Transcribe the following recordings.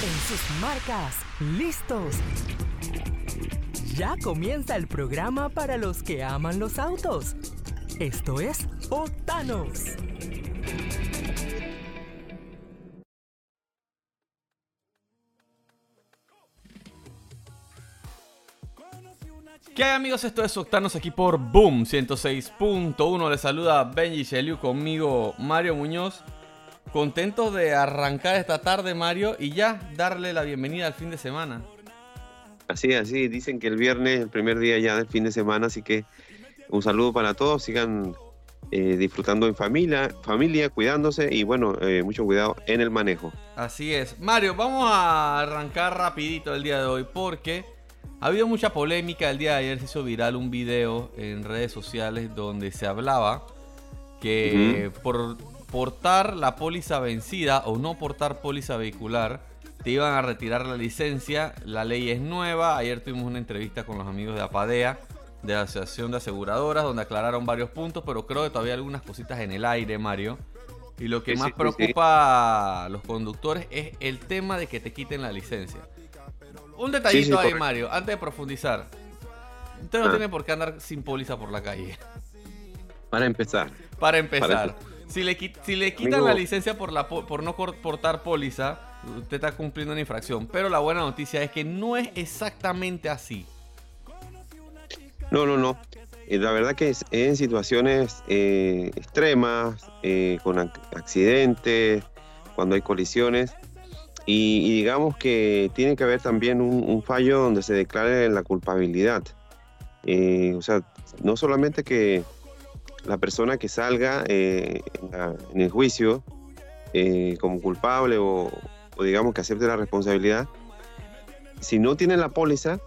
En sus marcas, listos. Ya comienza el programa para los que aman los autos. Esto es Octanos. ¿Qué hay amigos? Esto es Octanos aquí por Boom 106.1. Les saluda Benji Sheliu conmigo Mario Muñoz. Contento de arrancar esta tarde Mario y ya darle la bienvenida al fin de semana. Así, así, dicen que el viernes es el primer día ya del fin de semana, así que un saludo para todos, sigan eh, disfrutando en familia, familia, cuidándose y bueno, eh, mucho cuidado en el manejo. Así es. Mario, vamos a arrancar rapidito el día de hoy porque ha habido mucha polémica. El día de ayer se hizo viral un video en redes sociales donde se hablaba que por portar la póliza vencida o no portar póliza vehicular, te iban a retirar la licencia. La ley es nueva. Ayer tuvimos una entrevista con los amigos de APADEA, de la Asociación de Aseguradoras, donde aclararon varios puntos, pero creo que todavía hay algunas cositas en el aire, Mario. Y lo que Sí, más sí, sí, preocupa a los conductores es el tema de que te quiten la licencia. Un detallito ahí. Mario, antes de profundizar. Usted no Ah. tiene por qué andar sin póliza por la calle. Para empezar, Para empezar, Para si, le, si le quitan Amigo- la licencia por, la, po- por no portar póliza, usted está cumpliendo una infracción. Pero la buena noticia es que no es exactamente así. no, no, no. Eh, la verdad que es en situaciones eh, extremas, eh, con ac- accidentes, cuando hay colisiones, y, y digamos que tiene que haber también un, un fallo donde se declare la culpabilidad. O sea, no solamente que la persona que salga eh, en, la- en el juicio eh, como culpable o, digamos que acepte la responsabilidad, si no tiene la póliza,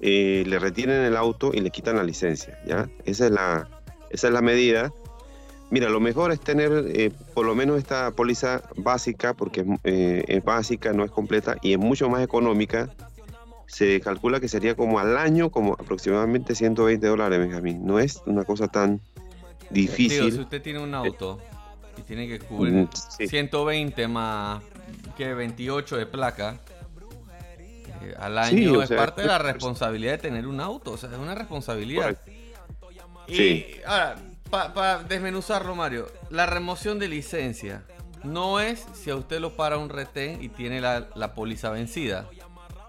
eh, le retienen el auto y le quitan la licencia, ¿ya? Esa es la, esa es la medida. Mira, lo mejor es tener eh, por lo menos esta póliza básica, porque eh, es básica, no es completa y es mucho más económica. Se calcula que sería como al año, como aproximadamente 120 dólares, Benjamín. No es una cosa tan Digo, difícil. si usted tiene un auto y tiene que cubrir Mm, sí. 120 más que 28 de placa eh, al año es sea, parte de la es- responsabilidad de tener un auto. O sea, es una responsabilidad. Y Sí. ahora, para desmenuzarlo, Mario, la remoción de licencia no es si a usted lo para un retén y tiene la, la póliza vencida.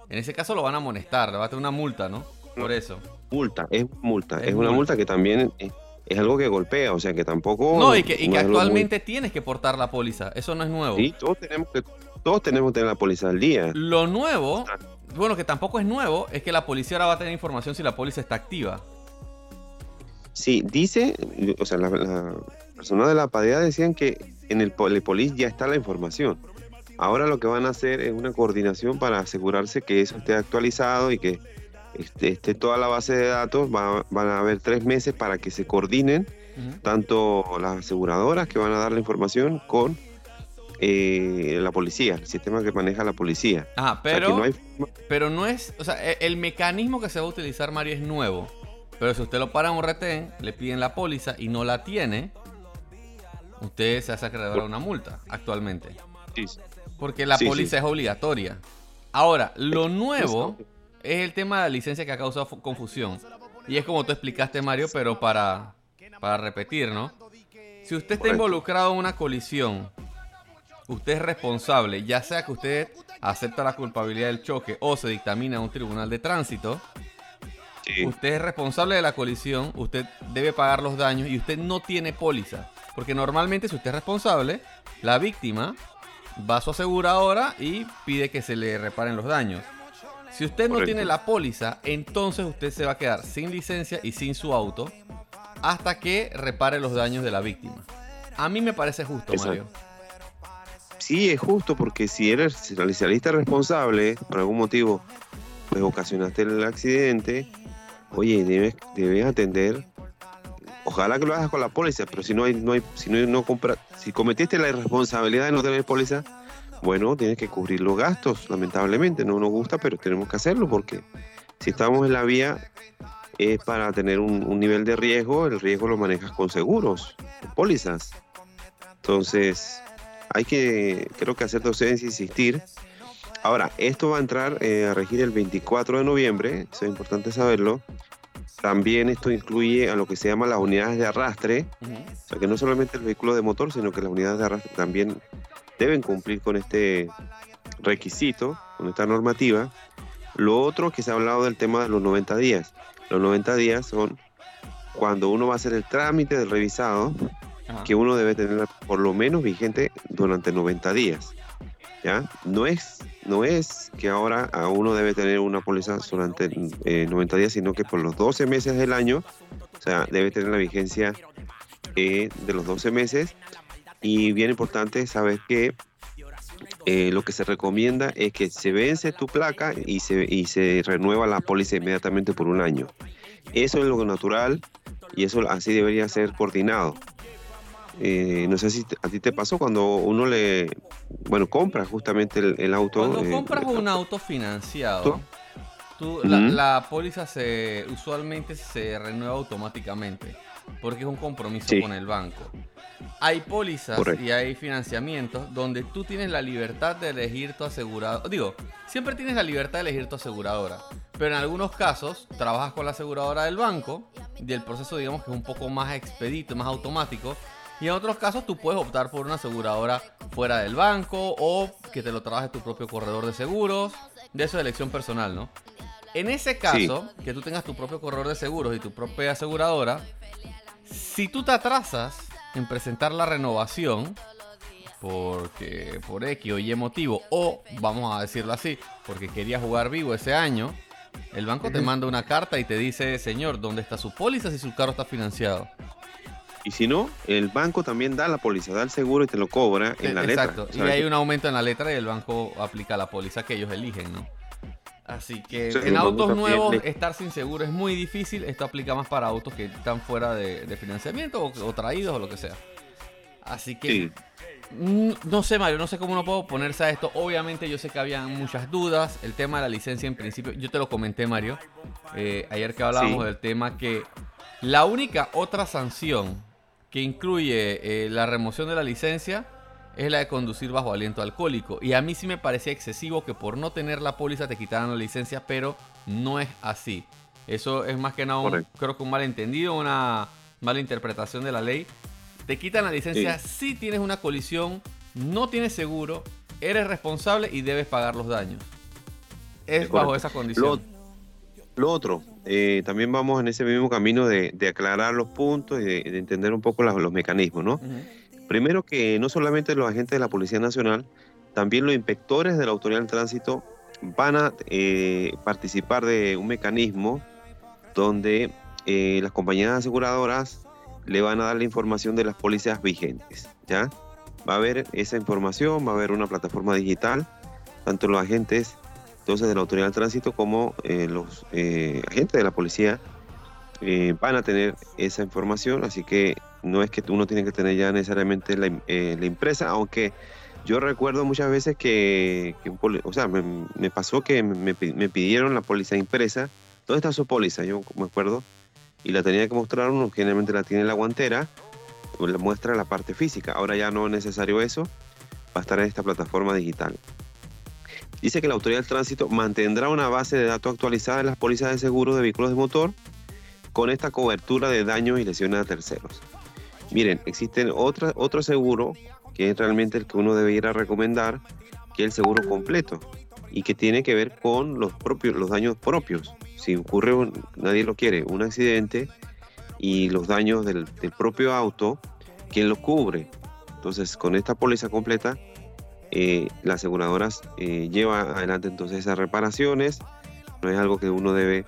En ese caso lo van a amonestar, le va a tener una multa, ¿no? Por eso. Multa, es multa. Es Es, una multa. multa que también es, es algo que golpea, o sea que tampoco. No, y que, y que no muy- actualmente tienes que portar la póliza. Eso no es nuevo. Sí, todos tenemos que, todos tenemos que tener la póliza al día. Lo nuevo, bueno, que tampoco es nuevo, es que la policía ahora va a tener información si la póliza está activa. Sí, dice, o sea, la, la persona de la PADEA decían que en el Polipolis ya está la información. Ahora lo que van a hacer es una coordinación para asegurarse que eso esté actualizado y que esté, esté toda la base de datos. Va- van a haber tres meses para que se coordinen tanto las aseguradoras que van a dar la información con eh, la policía, el sistema que maneja la policía. Ajá, O sea, que pero, no hay- pero no es, o sea, e- el mecanismo que se va a utilizar, Mario, es nuevo. Pero si usted lo para en un retén, le piden la póliza y no la tiene, usted se hace acreedor a una multa actualmente. sí, Porque la Sí, póliza sí. es obligatoria. Ahora, lo nuevo Exacto. Es el tema de la licencia que ha causado fu- confusión. Y es como tú explicaste, Mario, pero para, para repetir, ¿no? Si usted está involucrado en una colisión, usted es responsable, ya sea que usted acepta la culpabilidad del choque o se dictamina en un tribunal de tránsito, Sí. usted es responsable de la colisión, usted debe pagar los daños y usted no tiene póliza. Porque normalmente si usted es responsable, la víctima va a su aseguradora y pide que se le reparen los daños. Si usted no Correcto. tiene la póliza, entonces usted se va a quedar sin licencia y sin su auto hasta que repare los daños de la víctima. A mí me parece justo, Exacto. Mario. Sí, es justo porque si eres especialista responsable, por algún motivo, pues ocasionaste el accidente, oye, debes, debes atender. Ojalá que lo hagas con la póliza, pero si no hay, no hay, si no, no compra, si cometiste la irresponsabilidad de no tener póliza, bueno, tienes que cubrir los gastos, lamentablemente. No nos gusta, pero tenemos que hacerlo porque si estamos en la vía es para tener un, un nivel de riesgo, el riesgo lo manejas con seguros, con pólizas. Entonces, hay que, creo que hacer docencia, insistir. Ahora, esto va a entrar eh, a regir el 24 de noviembre, eso es importante saberlo. También esto incluye a lo que se llama las unidades de arrastre, o sea que no solamente el vehículo de motor, sino que las unidades de arrastre también deben cumplir con este requisito, con esta normativa. Lo otro que se ha hablado del tema de los 90 días. Los 90 días son cuando uno va a hacer el trámite del revisado, que uno debe tener por lo menos vigente durante 90 días. ¿ya? No es, no es que ahora a uno debe tener una póliza durante 90 eh, días, sino que por los 12 meses del año, o sea, debe tener la vigencia eh, de los 12 meses. Y bien importante saber que eh, lo que se recomienda es que se vence tu placa y se, y se renueva la póliza inmediatamente por un año. Eso es lo natural y eso así debería ser coordinado. Eh, no sé si a ti te pasó cuando uno le, bueno, compra justamente el, auto. Cuando eh, compras un auto financiado, la, póliza se usualmente se renueva automáticamente porque es un compromiso con el banco. Hay pólizas y hay financiamientos donde tú tienes la libertad de elegir tu aseguradora. Digo, siempre tienes la libertad de elegir tu aseguradora. Pero en algunos casos trabajas con la aseguradora del banco y el proceso digamos que es un poco más expedito, más automático. Y en otros casos tú puedes optar por una aseguradora fuera del banco o que te lo trabaje tu propio corredor de seguros. De eso es elección personal, ¿no? En ese caso, que tú tengas tu propio corredor de seguros y tu propia aseguradora, si tú te atrasas en presentar la renovación, porque por X o Y motivo, o vamos a decirlo así, porque quería jugar vivo ese año, el banco te manda una carta y te dice, señor, ¿dónde está su póliza si su carro está financiado? Y si no, el banco también da la póliza, da el seguro y te lo cobra en la letra. Exacto, y hay un aumento en la letra y el banco aplica la póliza que ellos eligen, ¿no? Así que en autos nuevos estar sin seguro es muy difícil. Esto aplica más para autos que están fuera de, financiamiento o, traídos o lo que sea. Así que no sé, Mario, no sé cómo no puedo ponerse a esto. Obviamente yo sé que había muchas dudas. El tema de la licencia en principio, yo te lo comenté, Mario, eh, ayer que hablábamos del tema que la única otra sanción que incluye eh, la remoción de la licencia es la de conducir bajo aliento alcohólico. Y a mí sí me parecía excesivo que por no tener la póliza te quitaran la licencia, pero no es así. Eso es más que nada, un, creo que un malentendido, una mala interpretación de la ley. Te quitan la licencia si tienes una colisión, no tienes seguro, eres responsable y debes pagar los daños. Es bajo esa condición. Lo, otro, eh, también vamos en ese mismo camino de, aclarar los puntos y de, entender un poco los, mecanismos, ¿no? Primero que no solamente los agentes de la Policía Nacional, también los inspectores de la Autoridad del Tránsito van a eh, participar de un mecanismo donde eh, las compañías aseguradoras le van a dar la información de las policías vigentes. ¿ya? Va a haber esa información, va a haber una plataforma digital, tanto los agentes entonces de la Autoridad del Tránsito como eh, los agentes de la policía van a tener esa información, así que no es que uno tiene que tener ya necesariamente la, eh, impresa, aunque yo recuerdo muchas veces que, o sea, me, pasó que me, pidieron la póliza impresa. ¿Dónde está su póliza? Yo me acuerdo. Y la tenía que mostrar uno, generalmente la tiene en la guantera, le muestra la parte física. Ahora ya no es necesario eso, va a estar en esta plataforma digital. Dice que la Autoridad del Tránsito mantendrá una base de datos actualizada de las pólizas de seguro de vehículos de motor con esta cobertura de daños y lesiones a terceros. Miren, existen otra, otro seguro que es realmente el que uno debe ir a recomendar, que es el seguro completo y que tiene que ver con los propios, los daños propios. Si ocurre, nadie lo quiere, un accidente y los daños del, propio auto, ¿quién los cubre? Entonces, con esta póliza completa, eh, las aseguradoras eh, llevan adelante entonces esas reparaciones. No es algo que uno debe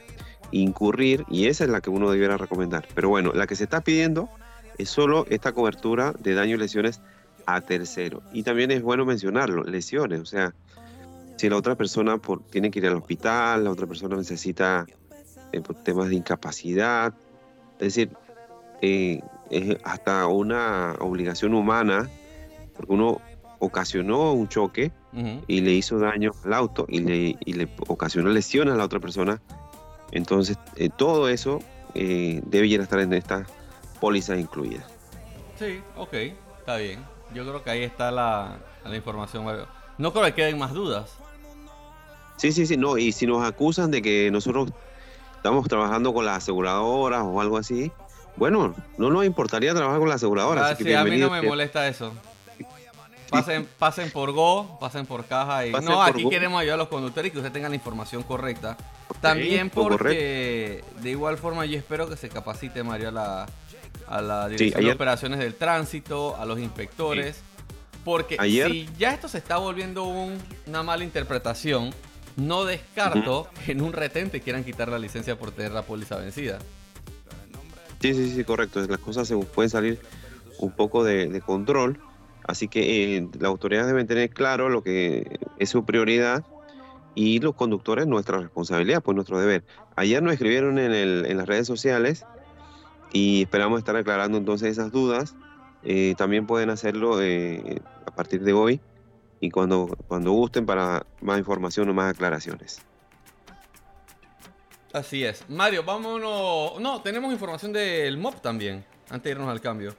incurrir y esa es la que uno debiera recomendar. Pero bueno, la que se está pidiendo es solo esta cobertura de daño y lesiones a tercero. Y también es bueno mencionarlo, lesiones, o sea, si la otra persona por, tiene que ir al hospital, la otra persona necesita eh, temas de incapacidad, es decir, eh, es hasta una obligación humana, porque uno ocasionó un choque y le hizo daño al auto y le, y le ocasionó lesiones a la otra persona. Entonces, eh, todo eso debe ir a estar en esta pólizas incluidas. Sí, ok, está bien. Yo creo que ahí está la, información. No creo que queden más dudas. Sí, sí, sí, no, y si nos acusan de que nosotros estamos trabajando con las aseguradoras o algo así, bueno, no nos importaría trabajar con las aseguradoras. Ah, sí, a mí no me molesta eso. Pasen, pasen por Go, pasen por caja y no, aquí queremos ayudar a los conductores y que ustedes tengan la información correcta. También porque de igual forma yo espero que se capacite Mario a la, a la dirección de operaciones del tránsito, a los inspectores. Porque si ya esto se está volviendo una mala interpretación, no descarto que en un retente quieran quitar la licencia por tener la póliza vencida. Sí, sí, sí, correcto. Las cosas se pueden salir un poco de, control. Así que eh, las autoridades deben tener claro lo que es su prioridad y los conductores nuestra responsabilidad, pues nuestro deber. Ayer nos escribieron en, el, en las redes sociales y esperamos estar aclarando entonces esas dudas. Eh, también pueden hacerlo eh, a partir de hoy y cuando, cuando gusten para más información o más aclaraciones. Así es. Mario, vámonos. No, tenemos información del MOP también, antes de irnos al cambio.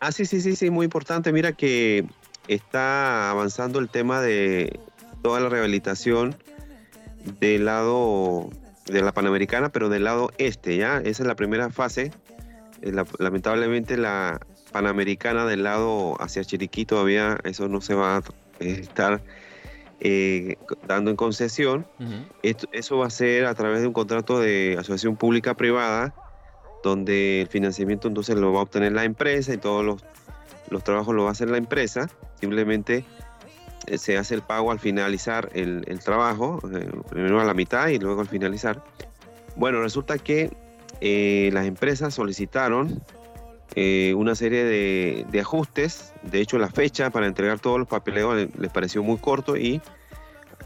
Ah, sí, sí, sí, sí, muy importante. Mira que está avanzando el tema de toda la rehabilitación del lado de la Panamericana, pero del lado este, ¿ya? Esa es la primera fase. Eh, lamentablemente la Panamericana del lado hacia Chiriquí todavía eso no se va a estar eh, dando en concesión. eso va a ser a través de un contrato de asociación pública-privada, donde el financiamiento entonces lo va a obtener la empresa y todos los, los trabajos lo va a hacer la empresa. Simplemente eh, se hace el pago al finalizar el, trabajo, eh, primero a la mitad y luego al finalizar. Bueno, resulta que las empresas solicitaron eh, una serie de, ajustes. De hecho, la fecha para entregar todos los papeleos les, pareció muy corto y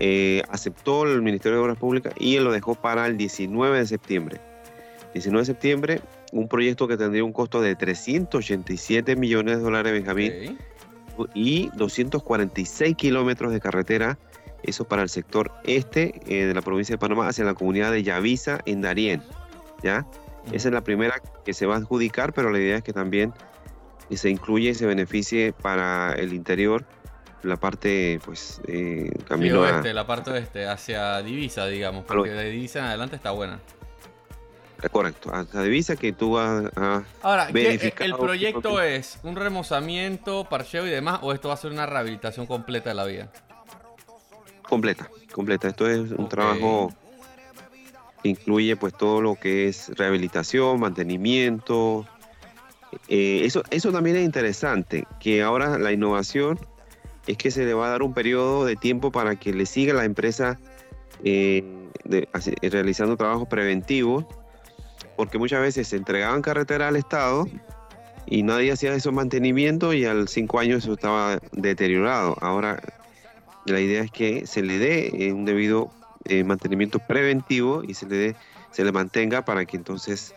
eh, aceptó el Ministerio de Obras Públicas y él lo dejó para el 19 de septiembre. 19 de septiembre, un proyecto que tendría un costo de 387 millones de dólares, Benjamín, y 246 kilómetros de carretera. Eso para el sector este eh, de la provincia de Panamá hacia la comunidad de Yavisa en Darién. ¿Ya? Esa es la primera que se va a adjudicar, pero la idea es que también se incluye y se beneficie para el interior la parte, pues, eh, camino oeste, la parte oeste, hacia Divisa, digamos, porque de Divisa en adelante está buena. Correcto, hasta Divisa que tú vas a Ahora, ¿el proyecto es un remozamiento, parcheo y demás, o esto va a ser una rehabilitación completa de la vía? Completa, completa. Esto es un trabajo incluye pues todo lo que es rehabilitación, mantenimiento. Eh, eso, eso también es interesante, que ahora la innovación es que se le va a dar un periodo de tiempo para que le siga la empresa eh, realizando trabajos preventivos, porque muchas veces se entregaban carretera al Estado y nadie hacía esos mantenimientos y al cinco años eso estaba deteriorado. Ahora la idea es que se le dé un debido eh, mantenimiento preventivo y se le, se le mantenga para que entonces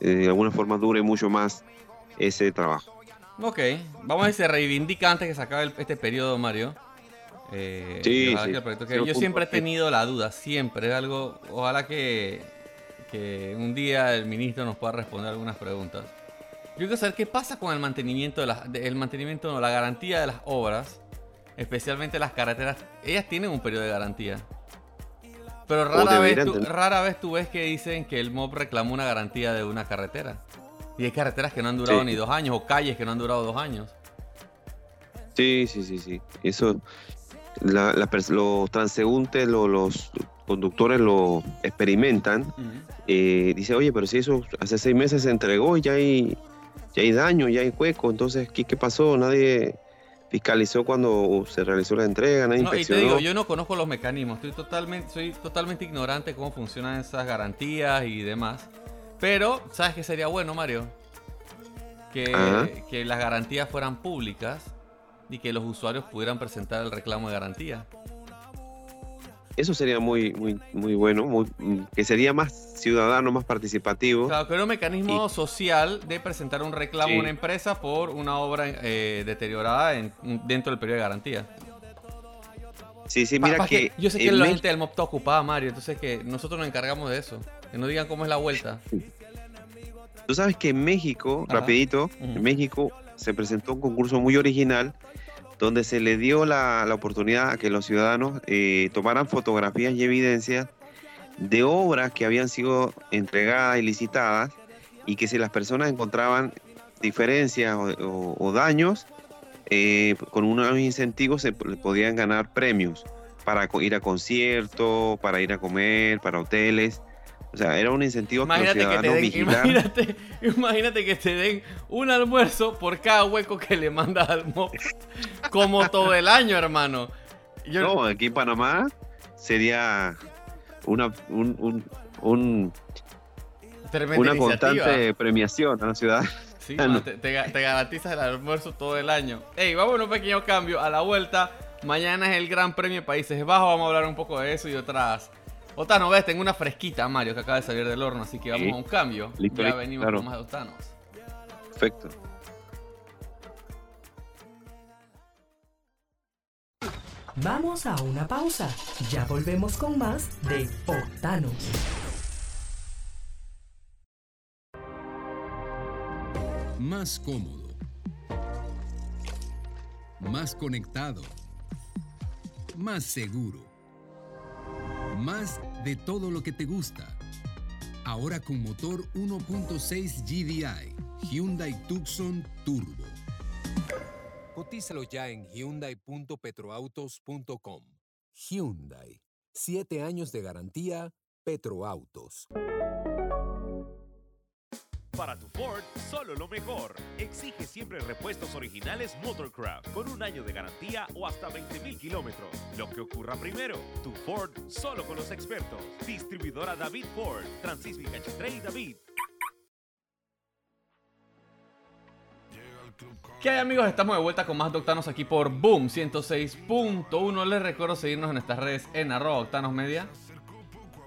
eh, de alguna forma dure mucho más ese trabajo. Ok, vamos a ver si se reivindica antes que se acabe este periodo, Mario. Eh, sí, yo siempre he tenido la duda, siempre. Es algo, ojalá que, que un día el ministro nos pueda responder algunas preguntas. Yo quiero saber qué pasa con el mantenimiento de las, el mantenimiento, no, la garantía de las obras, especialmente las carreteras. Ellas tienen un periodo de garantía. Pero rara vez, tú, rara vez tú ves que dicen que el MOB reclamó una garantía de una carretera. Y hay carreteras que no han durado ni dos años o calles que no han durado dos años. Sí, sí, sí, sí. Eso, los transeúntes, los conductores lo experimentan. Eh, dice, oye, pero si eso hace seis meses se entregó y ya hay, ya hay daño, ya hay hueco, entonces, ¿qué, qué pasó? Nadie fiscalizó cuando se realizó la entrega, no, y te digo, yo no conozco los mecanismos, estoy totalmente, soy totalmente ignorante de cómo funcionan esas garantías y demás. Pero, ¿sabes qué sería bueno, Mario? Que, que las garantías fueran públicas y que los usuarios pudieran presentar el reclamo de garantía. Eso sería muy, muy, muy bueno, muy, que sería más ciudadano, más participativo. Claro, que era un mecanismo social de presentar un reclamo a una empresa por una obra eh, deteriorada en, dentro del periodo de garantía. Sí, sí, mira que, Yo sé que la gente del MOP está ocupada, Mario, entonces que nosotros nos encargamos de eso. Que no digan cómo es la vuelta. Tú sabes que en México, rapidito, en México se presentó un concurso muy original donde se le dio la, la oportunidad a que los ciudadanos eh, tomaran fotografías y evidencias de obras que habían sido entregadas y licitadas y que si las personas encontraban diferencias o, daños, eh, con unos incentivos se podían ganar premios para ir a conciertos, para ir a comer, para hoteles. O sea, era un incentivo Imagínate que te ciudadanos den, vigilar. imagínate, imagínate que te den un almuerzo por cada hueco que le mandas al mob. Como todo el año, hermano. Yo, No, aquí en Panamá sería una, un- un- un- tremenda una constante premiación a la ciudad. Sí, Ah, te, te ga- te garantizas el almuerzo todo el año. Ey, vamos a un pequeño cambio. A la vuelta, mañana es el Gran Premio de Países Bajos. Vamos a hablar un poco de eso y otras. Otras novedades. Tengo una fresquita, Mario, que acaba de salir del horno. Así que vamos Sí. a un cambio. Listo, ya listo, venimos claro. con más de Octanos. Perfecto. Vamos a una pausa. Ya volvemos con más de Octanos. Más cómodo. Más conectado. Más seguro. Más de todo lo que te gusta. Ahora con motor 1.6 GDI. Hyundai Tucson Turbo. Cotízalo ya en hyundai.petroautos.com. Hyundai. Siete años de garantía. Petroautos. Para tu Ford, solo lo mejor. Exige siempre repuestos originales Motorcraft con un año de garantía o hasta 20.000 kilómetros. Lo que ocurra primero, tu Ford solo con los expertos. Distribuidora David Ford, Francisco y Cachetray David. ¿Qué hay amigos? Estamos de vuelta con más de Octanos aquí por Boom 106.1. Les recuerdo seguirnos en nuestras redes en arroba Octanos Media.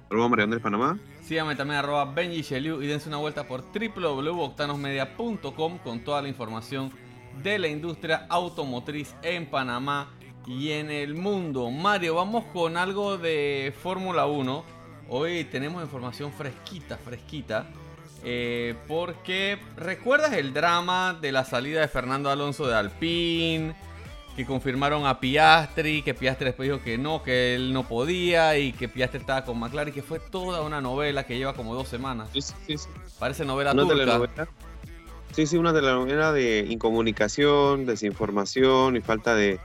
Arroba María Andrés Panamá. Síganme también arroba Benji Sheliu y dense una vuelta por www.octanosmedia.com con toda la información de la industria automotriz en Panamá y en el mundo. Mario, vamos con algo de Fórmula 1. Hoy tenemos información fresquita, fresquita. eh, porque recuerdas el drama de la salida de Fernando Alonso de Alpine, que confirmaron a Piastri, que Piastri después dijo que no, que él no podía y que Piastri estaba con McLaren, que fue toda una novela que lleva como dos semanas. Sí, sí, sí. Parece novela Una turca. telenovela. Sí, sí, una telenovela de incomunicación, desinformación y falta de,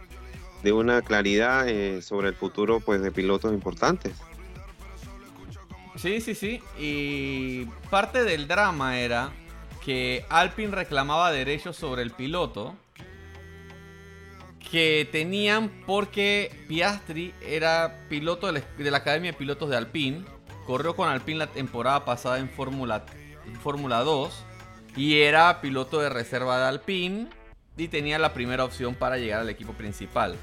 de una claridad eh, sobre el futuro pues, de pilotos importantes. Sí, sí, sí. Y parte del drama era que Alpine reclamaba derechos sobre el piloto que tenían porque Piastri era piloto de la, de la Academia de Pilotos de Alpine, corrió con Alpine la temporada pasada en Fórmula 2 y era piloto de reserva de Alpine y tenía la primera opción para llegar al equipo principal.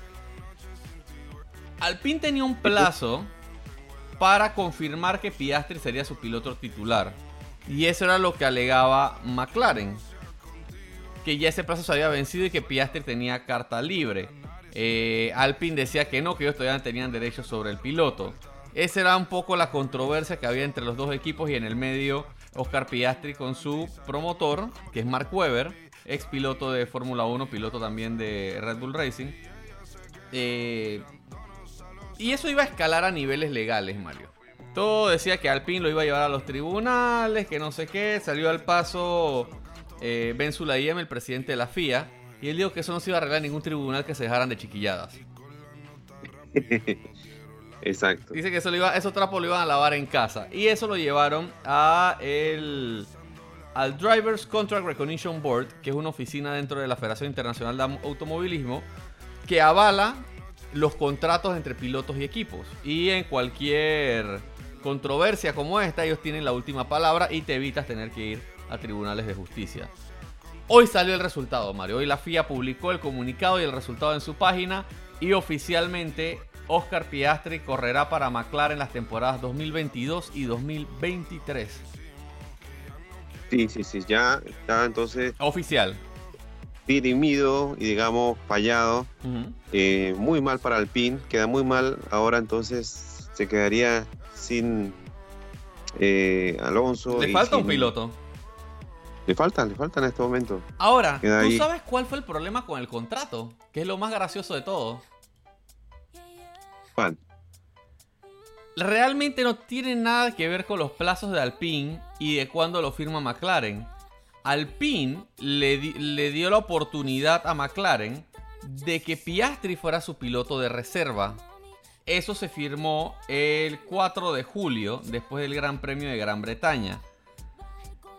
Alpine tenía un plazo para confirmar que Piastri sería su piloto titular. Y eso era lo que alegaba McLaren. Que ya ese plazo se había vencido y que Piastri tenía carta libre. Eh, Alpine decía que no, que ellos todavía tenían derechos sobre el piloto. Esa era un poco la controversia que había entre los dos equipos y en el medio Oscar Piastri con su promotor, que es Mark Webber, ex piloto de Fórmula 1, piloto también de Red Bull Racing. Eh, y eso iba a escalar a niveles legales, Mario. Todo decía que Alpine lo iba a llevar a los tribunales, que no sé qué. Salió al paso eh, Ben Sulayem, el presidente de la FIA, y él dijo que eso no se iba a arreglar en ningún tribunal que se dejaran de chiquilladas. Exacto. Dice que eso lo iba, esos trapos lo iban a lavar en casa. Y eso lo llevaron a el, al Drivers Contract Recognition Board, que es una oficina dentro de la Federación Internacional de Automovilismo, que avala los contratos entre pilotos y equipos. Y en cualquier controversia como esta, ellos tienen la última palabra y te evitas tener que ir a tribunales de justicia. Hoy salió el resultado, Mario. Hoy la FIA publicó el comunicado y el resultado en su página. Y oficialmente Oscar Piastri correrá para McLaren las temporadas 2022 y 2023. Sí, sí, sí, ya está entonces Oficial. dirimido y digamos fallado. Eh, muy mal para Alpine, queda muy mal. Ahora entonces se quedaría sin eh, Alonso. Le y falta un piloto. Le falta, le falta en este momento. Ahora, Queda ¿tú ahí. sabes cuál fue el problema con el contrato? Que es lo más gracioso de todo. Juan, Realmente no tiene nada que ver con los plazos de Alpine y de cuándo lo firma McLaren. Alpine le, di- le dio la oportunidad a McLaren de que Piastri fuera su piloto de reserva. Eso se firmó el 4 de julio, después del Gran Premio de Gran Bretaña.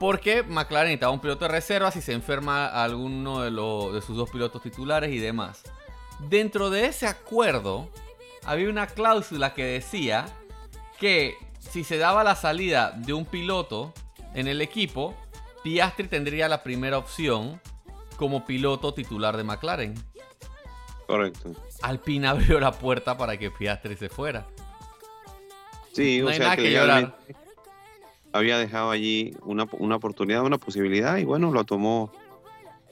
Porque McLaren necesitaba un piloto de reserva si se enferma alguno de, los- de sus dos pilotos titulares y demás. Dentro de ese acuerdo había una cláusula que decía que si se daba la salida de un piloto en el equipo, Piastri tendría la primera opción como piloto titular de McLaren. correcto. Alpine abrió la puerta para que Piastri se fuera. Sí, No o hay sea nada que que llorar. Había dejado allí una, una oportunidad, una posibilidad y bueno, lo tomó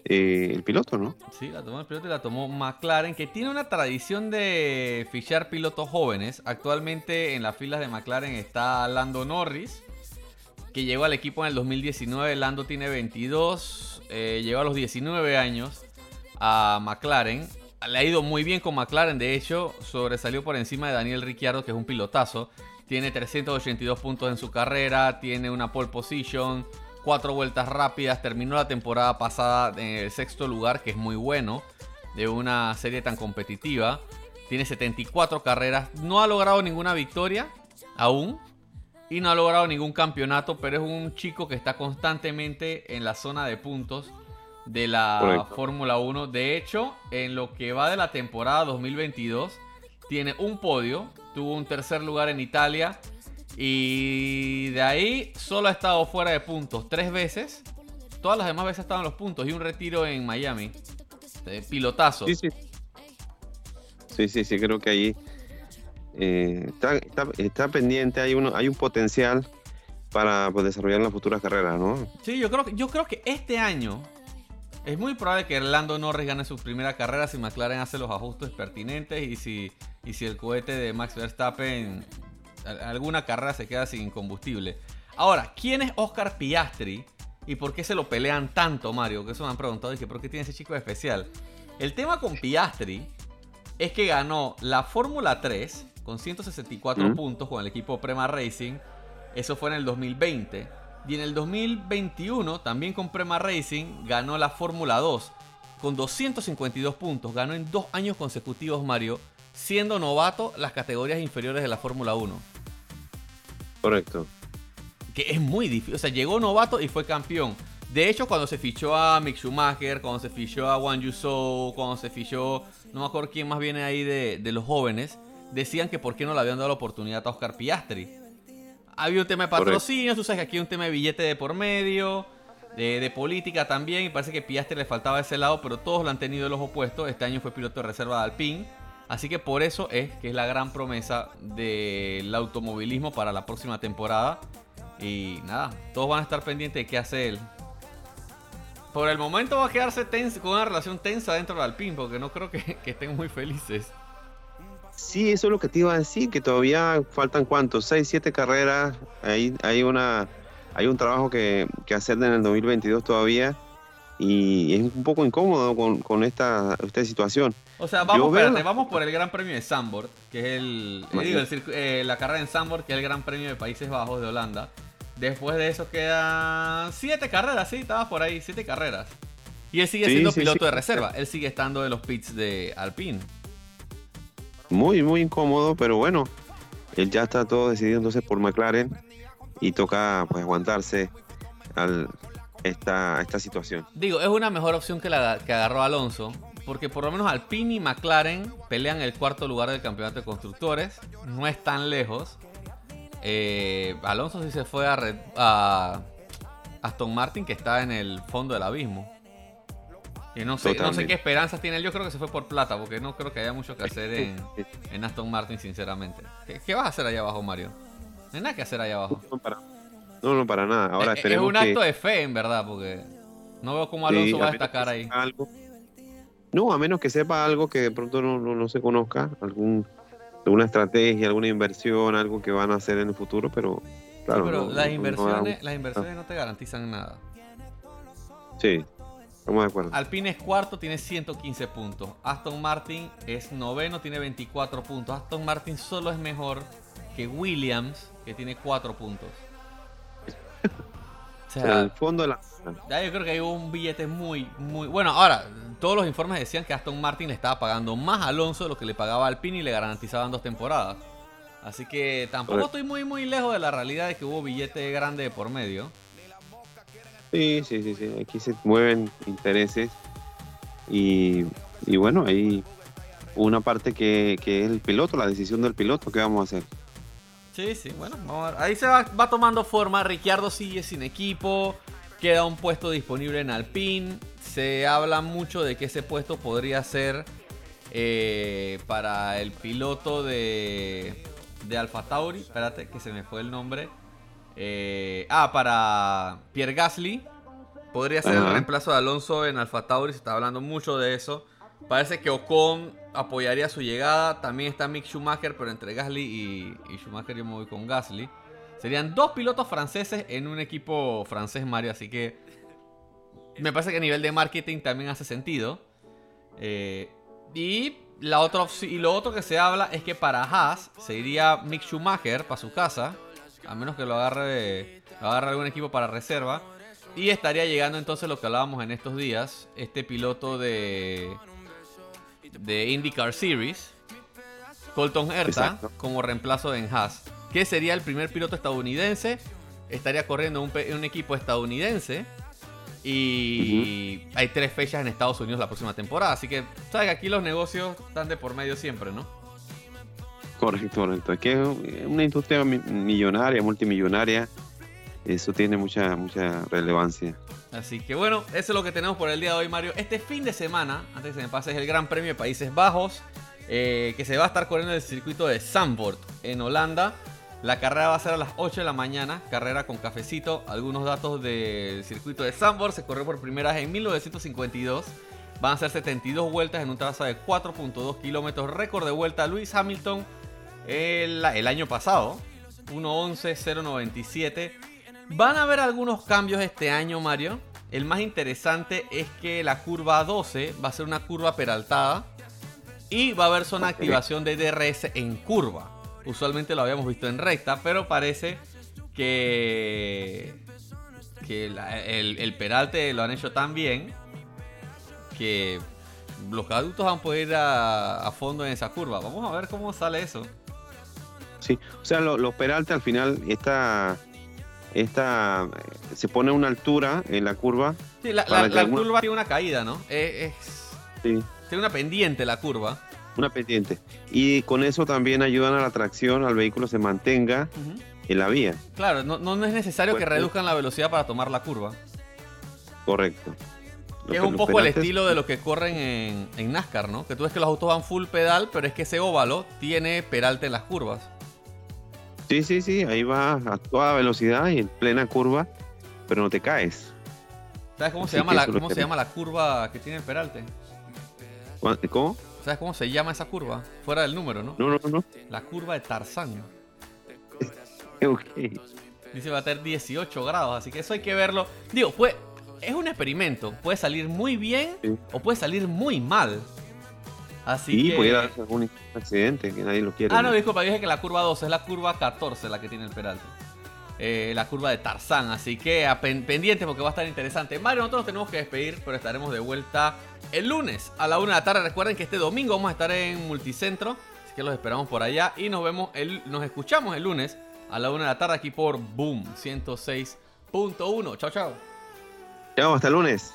eh, el piloto, ¿no? Sí, la tomó el piloto y la tomó McLaren, que tiene una tradición de fichar pilotos jóvenes. Actualmente en las filas de McLaren está Lando Norris, que llegó al equipo en el 2019. Lando tiene 22, eh, llegó a los 19 años a McLaren. Le ha ido muy bien con McLaren, de hecho, sobresalió por encima de Daniel Ricciardo, que es un pilotazo. Tiene 382 puntos en su carrera, tiene una pole position, cuatro vueltas rápidas, terminó la temporada pasada en el sexto lugar, que es muy bueno, de una serie tan competitiva. Tiene 74 carreras, no ha logrado ninguna victoria aún y no ha logrado ningún campeonato, pero es un chico que está constantemente en la zona de puntos de la. Fórmula 1. De hecho, en lo que va de la temporada 2022, tiene un podio, tuvo un tercer lugar en Italia y de ahí solo ha estado fuera de puntos tres veces. Todas las demás veces ha estado en los puntos y un retiro en Miami. Eh, pilotazo. Sí, sí. Sí, sí, sí, creo que ahí eh, está, está, está pendiente, hay, uno, hay un potencial para pues, desarrollar en las futuras carreras, ¿no? Sí, yo creo, yo creo que este año es muy probable que Orlando Norris gane su primera carrera si McLaren hace los ajustes pertinentes y si, y si el cohete de Max Verstappen alguna carrera se queda sin combustible. Ahora, ¿quién es Oscar Piastri y por qué se lo pelean tanto, Mario? Que eso me han preguntado y que por qué tiene ese chico de especial. El tema con Piastri es que ganó la Fórmula 3 con 164 ¿Mm? puntos con el equipo Prema Racing. Eso fue en el 2020. Y en el 2021, también con Prema Racing, ganó la Fórmula 2 con 252 puntos. Ganó en dos años consecutivos, Mario, siendo novato las categorías inferiores de la Fórmula 1. Correcto. Que es muy difícil. O sea, llegó novato y fue campeón. De hecho, cuando se fichó a Mick Schumacher, cuando se fichó a Wang Yusou, cuando se fichó, no me acuerdo quién más viene ahí de, de los jóvenes, decían que por qué no le habían dado la oportunidad a Oscar Piastri. Había un tema de patrocinio, tú sabes que aquí hay un tema de billete de por medio, de, de política también, y parece que Piastri le faltaba ese lado, pero todos lo han tenido de los opuestos. Este año fue piloto de reserva de Alpine. Así que por eso es que es la gran promesa del automovilismo para la próxima temporada. Y nada, todos van a estar pendientes de qué hace él. Por el momento va a quedarse tenso, con una relación tensa dentro del Alpine, porque no creo que, que estén muy felices. Sí, eso es lo que te iba a decir, que todavía faltan cuántos, seis, siete carreras, hay, hay una, hay un trabajo que, que hacer en el 2022 todavía y es un poco incómodo con, con esta, esta situación. O sea, vamos, veo espérate, vamos por el Gran Premio de Zandvoort, que es el, eh, digo, el eh, la carrera en Zandvoort, que es el Gran Premio de Países Bajos de Holanda. Después de eso quedan siete carreras, sí, estaba por ahí, siete carreras. Y él sigue Sí, siendo sí, piloto sí. de reserva, él sigue estando de los pits de Alpine. Muy, muy incómodo, pero bueno, él ya está todo decidido entonces por McLaren y toca pues aguantarse al, esta, esta situación. Digo, es una mejor opción que la que agarró Alonso. Porque por lo menos Alpine y McLaren pelean el cuarto lugar del campeonato de constructores. No es tan lejos. Eh, Alonso sí se fue a, a Aston Martin, que está en el fondo del abismo. Y no sé, no sé Totalmente. qué esperanzas tiene él. Yo creo que se fue por plata, porque no creo que haya mucho que hacer en, en Aston Martin, sinceramente. ¿Qué, qué vas a hacer allá abajo, Mario? No hay nada que hacer allá abajo. No, para, no, no, para nada. Ahora Es- es un que... acto de fe, en verdad, porque no veo cómo Sí, Alonso va a destacar ahí. algo. No, a menos que sepa algo que de pronto no, no, no se conozca, algún, alguna estrategia, alguna inversión, algo que van a hacer en el futuro, pero claro. pero no- las, inversiones, las inversiones no te garantizan nada. Sí, estamos de acuerdo. Alpine es cuarto, tiene 115 puntos. Aston Martin es noveno, tiene 24 puntos. Aston Martin solo es mejor que Williams, que tiene 4 puntos. O O sea, el fondo de la... ya yo creo que hay un billete muy, muy... Bueno, ahora, todos los informes decían que Aston Martin le estaba pagando más a Alonso de lo que le pagaba a Alpine y le garantizaban dos temporadas. Así que tampoco estoy muy, muy lejos de la realidad de que hubo billete grande de por medio. Sí, sí, sí, sí. Aquí se mueven intereses y, y bueno, hay una parte que, que es el piloto, la decisión del piloto, ¿qué vamos a hacer? Sí, sí, bueno, vamos a ver. Ahí se va, va tomando forma. Ricciardo sigue sin equipo. Queda un puesto disponible en Alpine. Se habla mucho de que ese puesto podría ser eh, para el piloto de, de Alfa Tauri. Espérate, que se me fue el nombre. Eh, ah, para Pierre Gasly. Podría ser el reemplazo de Alonso en Alfa Tauri. Se está hablando mucho de eso. Parece que Ocon apoyaría su llegada. También está Mick Schumacher, pero entre Gasly y, y Schumacher yo me voy con Gasly. Serían dos pilotos franceses en un equipo francés, Mario. Así que me parece que a nivel de marketing también hace sentido. Eh, y, la otra y lo otro que se habla es que para Haas se iría Mick Schumacher para su casa. A menos que lo agarre, lo agarre algún equipo para reserva. Y estaría llegando entonces lo que hablábamos en estos días. Este piloto de, de IndyCar Series. Colton Herta Exacto. como reemplazo en Haas. Que sería el primer piloto estadounidense. Estaría corriendo un, un equipo estadounidense. Y hay tres fechas en Estados Unidos la próxima temporada. Así que, sabes aquí los negocios están de por medio siempre, ¿no? Correcto, correcto. Es que es una industria mi- millonaria, multimillonaria. Eso tiene mucha, mucha relevancia. Así que bueno, eso es lo que tenemos por el día de hoy, Mario. Este fin de semana, antes que se me pase, es el Gran Premio de Países Bajos, eh, que se va a estar corriendo en el circuito de Zandvoort, en Holanda. La carrera va a ser a las 8 de la mañana, carrera con cafecito. Algunos datos del circuito de Zandvoort. Se corrió por primera vez en 1952. Van a ser 72 vueltas en un trazo de 4.2 kilómetros. Récord de vuelta Luis Hamilton el, el año pasado. 1.11.097. Van a haber algunos cambios este año, Mario. El más interesante es que la curva 12 va a ser una curva peraltada. Y va a haber zona de activación de DRS en curva. Usualmente lo habíamos visto en recta, pero parece que, que la- el, el peralte lo han hecho tan bien que los adultos van a poder ir a, a fondo en esa curva. Vamos a ver cómo sale eso. Sí, o sea, lo- los Peralta al final, esta, esta, eh, se pone una altura en la curva. Sí, la, la- curva tiene una caída, ¿no? Es, es- Sí, tiene una pendiente la curva. una pendiente. Y con eso también ayudan a la tracción, al vehículo se mantenga en la vía. Claro, no, no es necesario que Pues, reduzcan la velocidad para tomar la curva. Correcto. Que es un poco el estilo de lo que corren en, en NASCAR, ¿no? Que tú ves que los autos van full pedal, pero es que ese óvalo tiene peralte en las curvas. Sí, sí, sí, ahí va a toda velocidad y en plena curva, pero no te caes. ¿Sabes cómo, se llama, la, cómo se llama la curva que tiene el peralte? ¿Cuán- ¿Cómo? ¿Sabes cómo se llama esa curva? Fuera del número, ¿no? No, no, no. La curva de Tarzán. Ok. Dice va a tener 18 grados, así que eso hay que verlo. Digo, pues, es un experimento. Puede salir muy bien Sí. o puede salir muy mal. Así Sí, que... pudiera darse algún accidente que nadie lo quiere. Ah, no, disculpa, yo dije que la curva 12 es la curva 14 la que tiene el peralte. Eh, la curva de Tarzán, así que a pen- pendiente porque va a estar interesante. Mario, nosotros nos tenemos que despedir, pero estaremos de vuelta el lunes a la 1 de la tarde. Recuerden que este domingo vamos a estar en Multicentro, así que los esperamos por allá y nos vemos, el, nos escuchamos el lunes a la 1 de la tarde aquí por Boom 106.1. Chao, chao. Chao, hasta el lunes.